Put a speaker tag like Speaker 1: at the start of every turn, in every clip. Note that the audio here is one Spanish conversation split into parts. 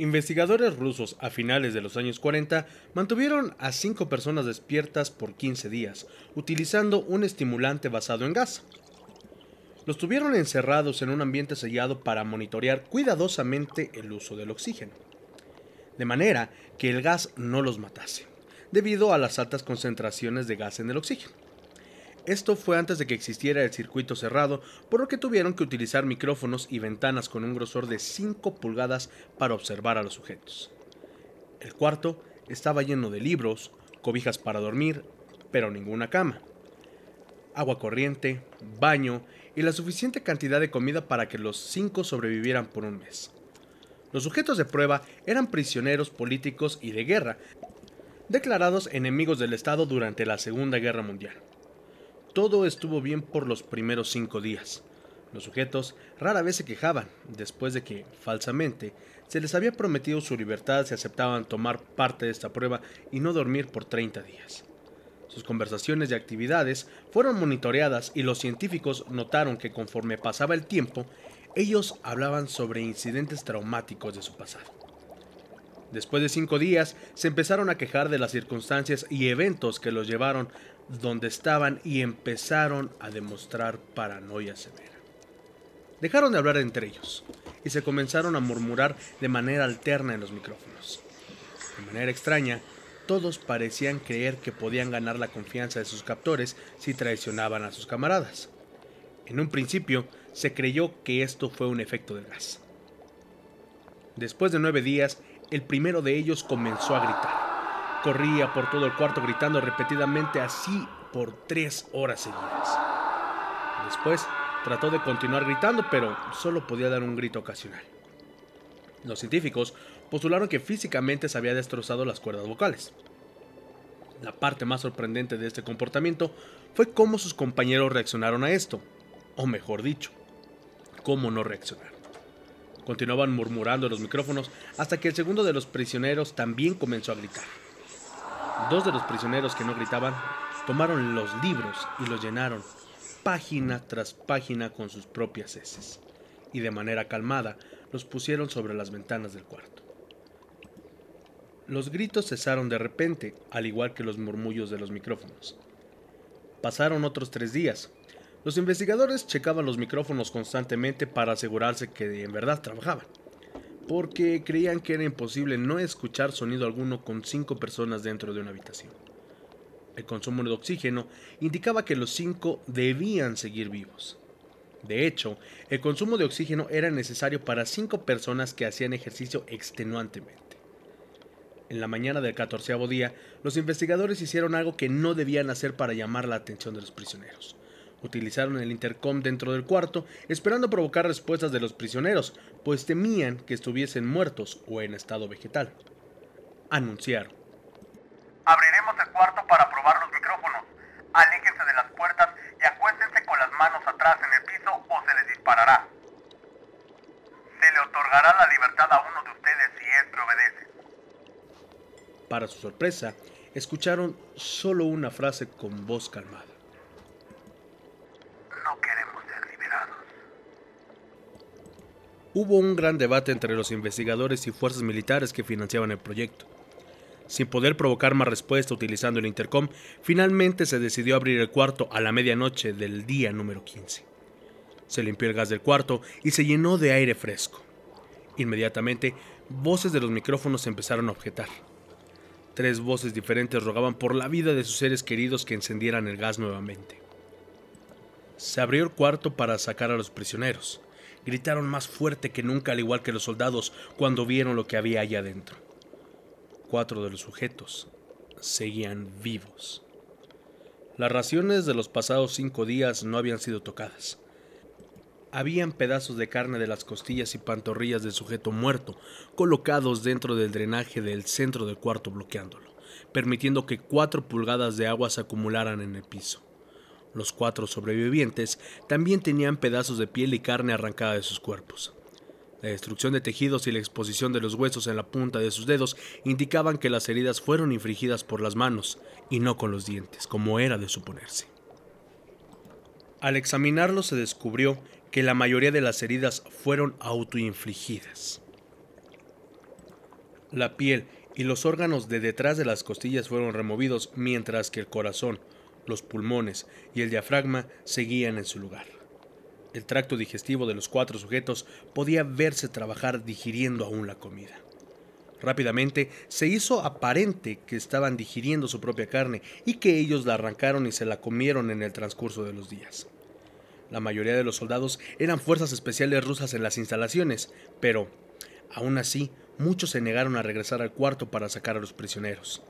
Speaker 1: Investigadores rusos a finales de los años 40 mantuvieron a cinco personas despiertas por 15 días, utilizando un estimulante basado en gas. Los tuvieron encerrados en un ambiente sellado para monitorear cuidadosamente el uso del oxígeno, de manera que el gas no los matase, debido a las altas concentraciones de gas en el oxígeno. Esto fue antes de que existiera el circuito cerrado, por lo que tuvieron que utilizar micrófonos y ventanas con un grosor de 5 pulgadas para observar a los sujetos. El cuarto estaba lleno de libros, cobijas para dormir, pero ninguna cama. Agua corriente, baño y la suficiente cantidad de comida para que los cinco sobrevivieran por un mes. Los sujetos de prueba eran prisioneros políticos y de guerra, declarados enemigos del Estado durante la Segunda Guerra Mundial. Todo estuvo bien por los primeros cinco días. Los sujetos rara vez se quejaban, después de que, falsamente, se les había prometido su libertad si aceptaban tomar parte de esta prueba y no dormir por 30 días. Sus conversaciones y actividades fueron monitoreadas y los científicos notaron que conforme pasaba el tiempo, ellos hablaban sobre incidentes traumáticos de su pasado. Después de cinco días, se empezaron a quejar de las circunstancias y eventos que los llevaron donde estaban y empezaron a demostrar paranoia severa. Dejaron de hablar entre ellos y se comenzaron a murmurar de manera alterna en los micrófonos. De manera extraña, todos parecían creer que podían ganar la confianza de sus captores si traicionaban a sus camaradas. En un principio, se creyó que esto fue un efecto del gas. Después de nueve días, el primero de ellos comenzó a gritar. Corría por todo el cuarto gritando repetidamente así por tres horas seguidas. Después trató de continuar gritando, pero solo podía dar un grito ocasional. Los científicos postularon que físicamente se había destrozado las cuerdas vocales. La parte más sorprendente de este comportamiento fue cómo sus compañeros reaccionaron a esto, o mejor dicho, cómo no reaccionar. Continuaban murmurando en los micrófonos hasta que el segundo de los prisioneros también comenzó a gritar. Dos de los prisioneros que no gritaban tomaron los libros y los llenaron página tras página con sus propias heces, y de manera calmada los pusieron sobre las ventanas del cuarto. Los gritos cesaron de repente, al igual que los murmullos de los micrófonos. Pasaron otros tres días. Los investigadores checaban los micrófonos constantemente para asegurarse que en verdad trabajaban porque creían que era imposible no escuchar sonido alguno con cinco personas dentro de una habitación. El consumo de oxígeno indicaba que los cinco debían seguir vivos. De hecho, el consumo de oxígeno era necesario para cinco personas que hacían ejercicio extenuantemente. En la mañana del catorceavo día, los investigadores hicieron algo que no debían hacer para llamar la atención de los prisioneros. Utilizaron el intercom dentro del cuarto, esperando provocar respuestas de los prisioneros, pues temían que estuviesen muertos o en estado vegetal. Anunciaron.
Speaker 2: Abriremos el cuarto para probar los micrófonos. Aléjense de las puertas y acuéstense con las manos atrás en el piso o se les disparará. Se le otorgará la libertad a uno de ustedes si es que obedece.
Speaker 1: Para su sorpresa, escucharon solo una frase con voz calmada. Hubo un gran debate entre los investigadores y fuerzas militares que financiaban el proyecto. Sin poder provocar más respuesta utilizando el intercom, finalmente se decidió abrir el cuarto a la medianoche del día número 15. Se limpió el gas del cuarto y se llenó de aire fresco. Inmediatamente, voces de los micrófonos empezaron a objetar. Tres voces diferentes rogaban por la vida de sus seres queridos que encendieran el gas nuevamente. Se abrió el cuarto para sacar a los prisioneros gritaron más fuerte que nunca, al igual que los soldados, cuando vieron lo que había allá adentro. Cuatro de los sujetos seguían vivos. Las raciones de los pasados cinco días no habían sido tocadas. Habían pedazos de carne de las costillas y pantorrillas del sujeto muerto colocados dentro del drenaje del centro del cuarto bloqueándolo, permitiendo que cuatro pulgadas de agua se acumularan en el piso. Los cuatro sobrevivientes también tenían pedazos de piel y carne arrancada de sus cuerpos. La destrucción de tejidos y la exposición de los huesos en la punta de sus dedos indicaban que las heridas fueron infligidas por las manos y no con los dientes, como era de suponerse. Al examinarlos se descubrió que la mayoría de las heridas fueron autoinfligidas. La piel y los órganos de detrás de las costillas fueron removidos mientras que el corazón, los pulmones y el diafragma seguían en su lugar. El tracto digestivo de los cuatro sujetos podía verse trabajar digiriendo aún la comida. Rápidamente se hizo aparente que estaban digiriendo su propia carne y que ellos la arrancaron y se la comieron en el transcurso de los días. La mayoría de los soldados eran fuerzas especiales rusas en las instalaciones, pero, aún así, muchos se negaron a regresar al cuarto para sacar a los prisioneros.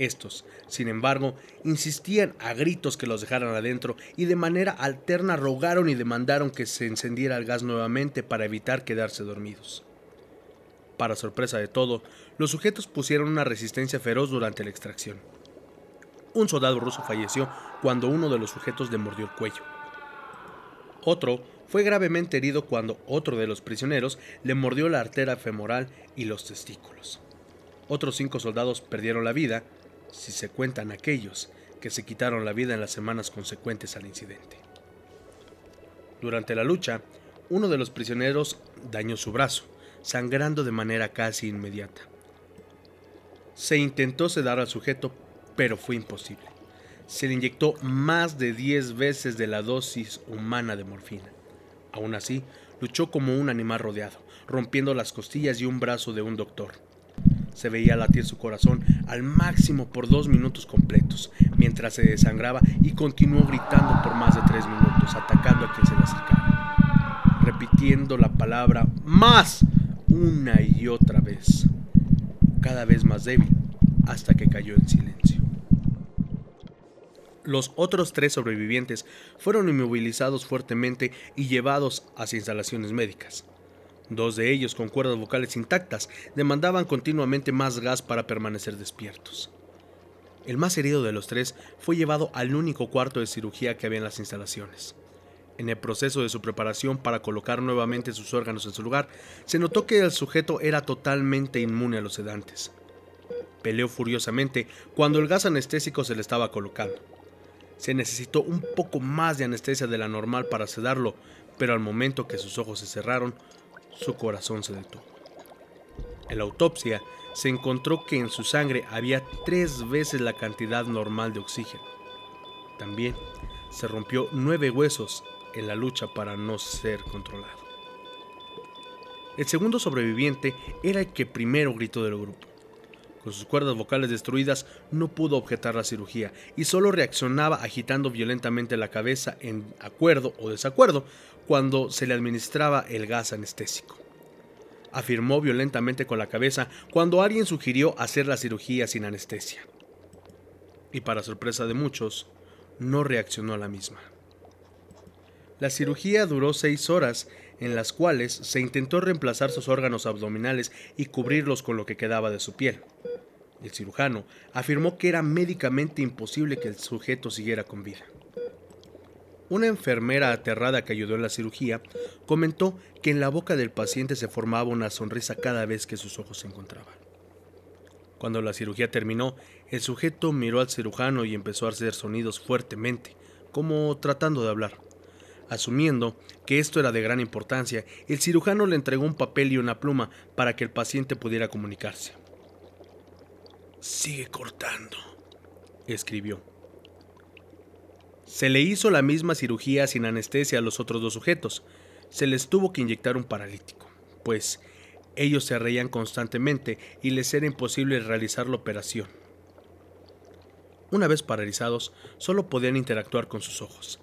Speaker 1: Estos, sin embargo, insistían a gritos que los dejaran adentro y de manera alterna rogaron y demandaron que se encendiera el gas nuevamente para evitar quedarse dormidos. Para sorpresa de todo, los sujetos pusieron una resistencia feroz durante la extracción. Un soldado ruso falleció cuando uno de los sujetos le mordió el cuello. Otro fue gravemente herido cuando otro de los prisioneros le mordió la arteria femoral y los testículos. Otros cinco soldados perdieron la vida, si se cuentan aquellos que se quitaron la vida en las semanas consecuentes al incidente. Durante la lucha, uno de los prisioneros dañó su brazo, sangrando de manera casi inmediata. Se intentó sedar al sujeto, pero fue imposible se le inyectó más de 10 veces de la dosis humana de morfina. Aún así, luchó como un animal rodeado, rompiendo las costillas y un brazo de un doctor. Se veía latir su corazón al máximo por dos minutos completos, mientras se desangraba y continuó gritando por más de tres minutos, atacando a quien se le acercara, repitiendo la palabra más una y otra vez, cada vez más débil, hasta que cayó en silencio. Los otros tres sobrevivientes fueron inmovilizados fuertemente y llevados hacia instalaciones médicas. Dos de ellos, con cuerdas vocales intactas, demandaban continuamente más gas para permanecer despiertos. El más herido de los tres fue llevado al único cuarto de cirugía que había en las instalaciones. En el proceso de su preparación para colocar nuevamente sus órganos en su lugar, se notó que el sujeto era totalmente inmune a los sedantes. Peleó furiosamente cuando el gas anestésico se le estaba colocando. Se necesitó un poco más de anestesia de la normal para sedarlo, pero al momento que sus ojos se cerraron, su corazón se detuvo. En la autopsia se encontró que en su sangre había tres veces la cantidad normal de oxígeno. También se rompió nueve huesos en la lucha para no ser controlado. El segundo sobreviviente era el que primero gritó del grupo. Con sus cuerdas vocales destruidas no pudo objetar la cirugía y solo reaccionaba agitando violentamente la cabeza en acuerdo o desacuerdo cuando se le administraba el gas anestésico. Afirmó violentamente con la cabeza cuando alguien sugirió hacer la cirugía sin anestesia. Y para sorpresa de muchos, no reaccionó a la misma. La cirugía duró seis horas, en las cuales se intentó reemplazar sus órganos abdominales y cubrirlos con lo que quedaba de su piel. El cirujano afirmó que era médicamente imposible que el sujeto siguiera con vida. Una enfermera aterrada que ayudó en la cirugía comentó que en la boca del paciente se formaba una sonrisa cada vez que sus ojos se encontraban. Cuando la cirugía terminó, el sujeto miró al cirujano y empezó a hacer sonidos fuertemente, como tratando de hablar. Asumiendo que esto era de gran importancia, el cirujano le entregó un papel y una pluma para que el paciente pudiera comunicarse. Sigue cortando, escribió. Se le hizo la misma cirugía sin anestesia a los otros dos sujetos. Se les tuvo que inyectar un paralítico, pues ellos se reían constantemente y les era imposible realizar la operación. Una vez paralizados, solo podían interactuar con sus ojos.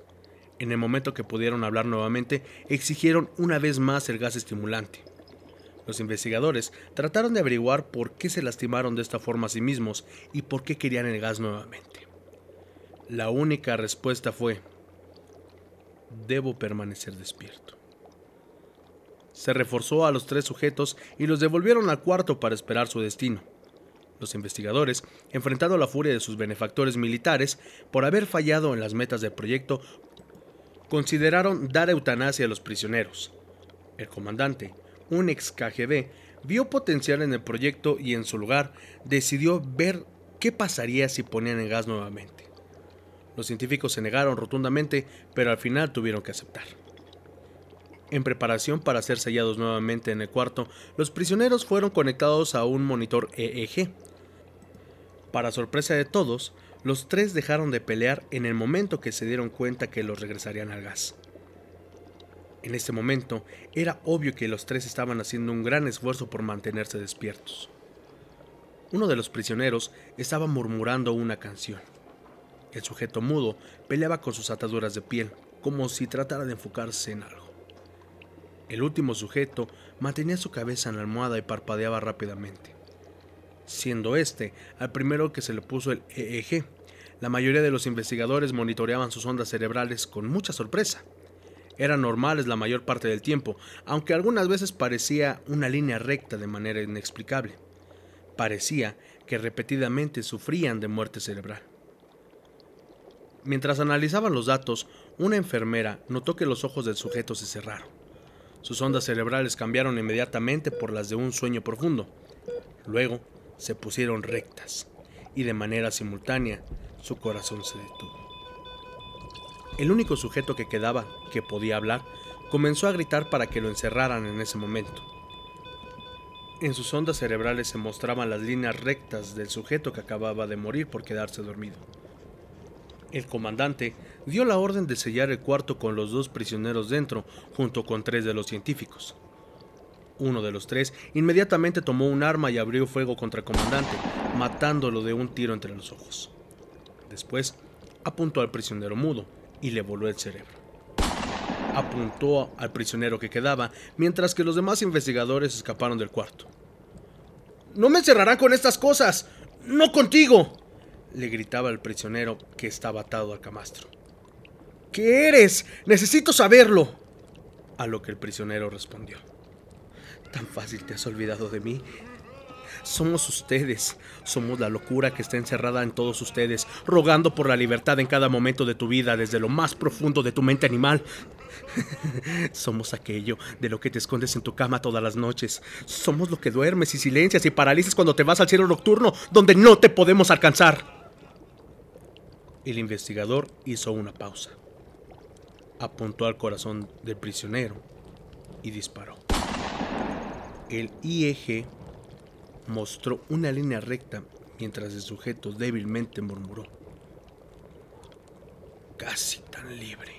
Speaker 1: En el momento que pudieron hablar nuevamente, exigieron una vez más el gas estimulante. Los investigadores trataron de averiguar por qué se lastimaron de esta forma a sí mismos y por qué querían el gas nuevamente. La única respuesta fue, debo permanecer despierto. Se reforzó a los tres sujetos y los devolvieron al cuarto para esperar su destino. Los investigadores, enfrentando la furia de sus benefactores militares por haber fallado en las metas del proyecto, consideraron dar eutanasia a los prisioneros. El comandante, un ex KGB, vio potencial en el proyecto y en su lugar decidió ver qué pasaría si ponían el gas nuevamente. Los científicos se negaron rotundamente, pero al final tuvieron que aceptar. En preparación para ser sellados nuevamente en el cuarto, los prisioneros fueron conectados a un monitor EEG. Para sorpresa de todos, los tres dejaron de pelear en el momento que se dieron cuenta que los regresarían al gas. En ese momento era obvio que los tres estaban haciendo un gran esfuerzo por mantenerse despiertos. Uno de los prisioneros estaba murmurando una canción. El sujeto mudo peleaba con sus ataduras de piel, como si tratara de enfocarse en algo. El último sujeto mantenía su cabeza en la almohada y parpadeaba rápidamente. Siendo este al primero que se le puso el EEG, la mayoría de los investigadores monitoreaban sus ondas cerebrales con mucha sorpresa. Eran normales la mayor parte del tiempo, aunque algunas veces parecía una línea recta de manera inexplicable. Parecía que repetidamente sufrían de muerte cerebral. Mientras analizaban los datos, una enfermera notó que los ojos del sujeto se cerraron. Sus ondas cerebrales cambiaron inmediatamente por las de un sueño profundo. Luego se pusieron rectas y de manera simultánea su corazón se detuvo. El único sujeto que quedaba, que podía hablar, comenzó a gritar para que lo encerraran en ese momento. En sus ondas cerebrales se mostraban las líneas rectas del sujeto que acababa de morir por quedarse dormido. El comandante dio la orden de sellar el cuarto con los dos prisioneros dentro, junto con tres de los científicos. Uno de los tres inmediatamente tomó un arma y abrió fuego contra el comandante, matándolo de un tiro entre los ojos. Después, apuntó al prisionero mudo y le voló el cerebro. Apuntó al prisionero que quedaba, mientras que los demás investigadores escaparon del cuarto. No me encerrarán con estas cosas. No contigo le gritaba el prisionero que estaba atado al camastro. ¿Qué eres? Necesito saberlo. A lo que el prisionero respondió. ¿Tan fácil te has olvidado de mí? Somos ustedes, somos la locura que está encerrada en todos ustedes, rogando por la libertad en cada momento de tu vida desde lo más profundo de tu mente animal. Somos aquello de lo que te escondes en tu cama todas las noches. Somos lo que duermes y silencias y paralizas cuando te vas al cielo nocturno, donde no te podemos alcanzar. El investigador hizo una pausa. Apuntó al corazón del prisionero y disparó. El IEG mostró una línea recta mientras el sujeto débilmente murmuró. Casi tan libre.